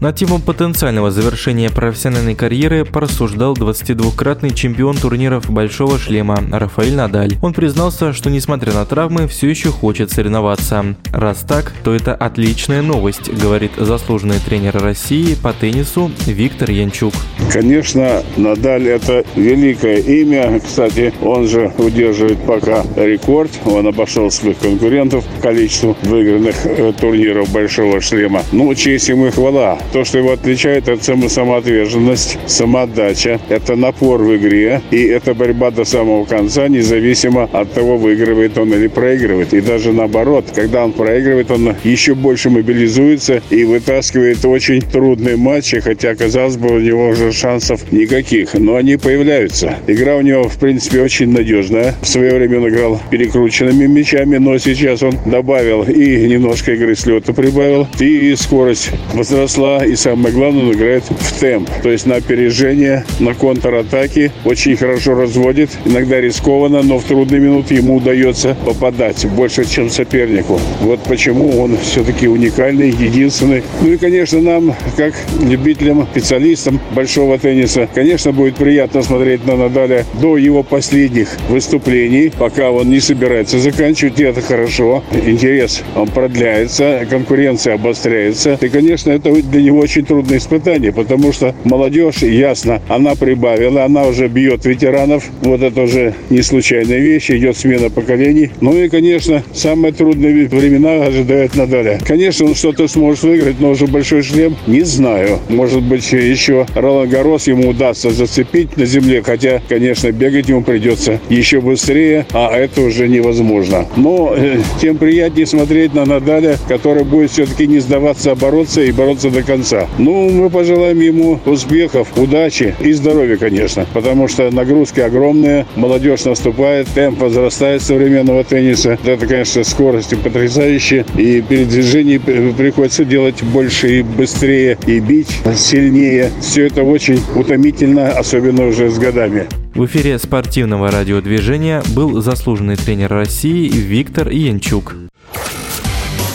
На тему потенциального завершения профессиональной карьеры порассуждал 22-кратный чемпион турниров «Большого шлема» Рафаэль Надаль. Он признался, что несмотря на травмы, все еще хочет соревноваться. Раз так, то это отличная новость, говорит заслуженный тренер России по теннису Виктор Янчук. Конечно, Надаль это великое имя. Кстати, он же удерживает пока рекорд. Он обошел своих конкурентов количеству выигранных э, турниров «Большого шлема». Ну, честь ему и хвала. То, что его отличает, это самоотверженность, самоотдача, это напор в игре, и это борьба до самого конца, независимо от того, выигрывает он или проигрывает. И даже наоборот, когда он проигрывает, он еще больше мобилизуется и вытаскивает очень трудные матчи, хотя, казалось бы, у него уже шансов никаких, но они появляются. Игра у него, в принципе, очень надежная. В свое время он играл перекрученными мячами, но сейчас он добавил и немножко игры с лета прибавил, и скорость возросла, и самое главное, он играет в темп. То есть на опережение, на контратаки. Очень хорошо разводит. Иногда рискованно, но в трудные минуты ему удается попадать больше, чем сопернику. Вот почему он все-таки уникальный, единственный. Ну и, конечно, нам, как любителям, специалистам большого тенниса, конечно, будет приятно смотреть на Надаля до его последних выступлений, пока он не собирается заканчивать, и это хорошо. Интерес, он продляется, конкуренция обостряется. И, конечно, это для него очень трудное испытание, потому что молодежь, ясно, она прибавила, она уже бьет ветеранов. Вот это уже не случайная вещь, идет смена поколений. Ну и, конечно, самые трудные времена ожидают Надаля. Конечно, он что-то сможет выиграть, но уже большой шлем не знаю. Может быть, еще Ролан Гарос ему удастся зацепить на земле, хотя, конечно, бегать ему придется еще быстрее, а это уже невозможно. Но э, тем приятнее смотреть на Надаля, который будет все-таки не сдаваться, а бороться и бороться до конца. Ну, мы пожелаем ему успехов, удачи и здоровья, конечно, потому что нагрузки огромные, молодежь наступает, темп возрастает современного тенниса. Это, конечно, скорости потрясающие, и передвижений приходится делать больше и быстрее, и бить сильнее. Все это очень утомительно, особенно уже с годами. В эфире спортивного радиодвижения был заслуженный тренер России Виктор Янчук.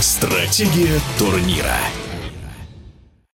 Стратегия турнира.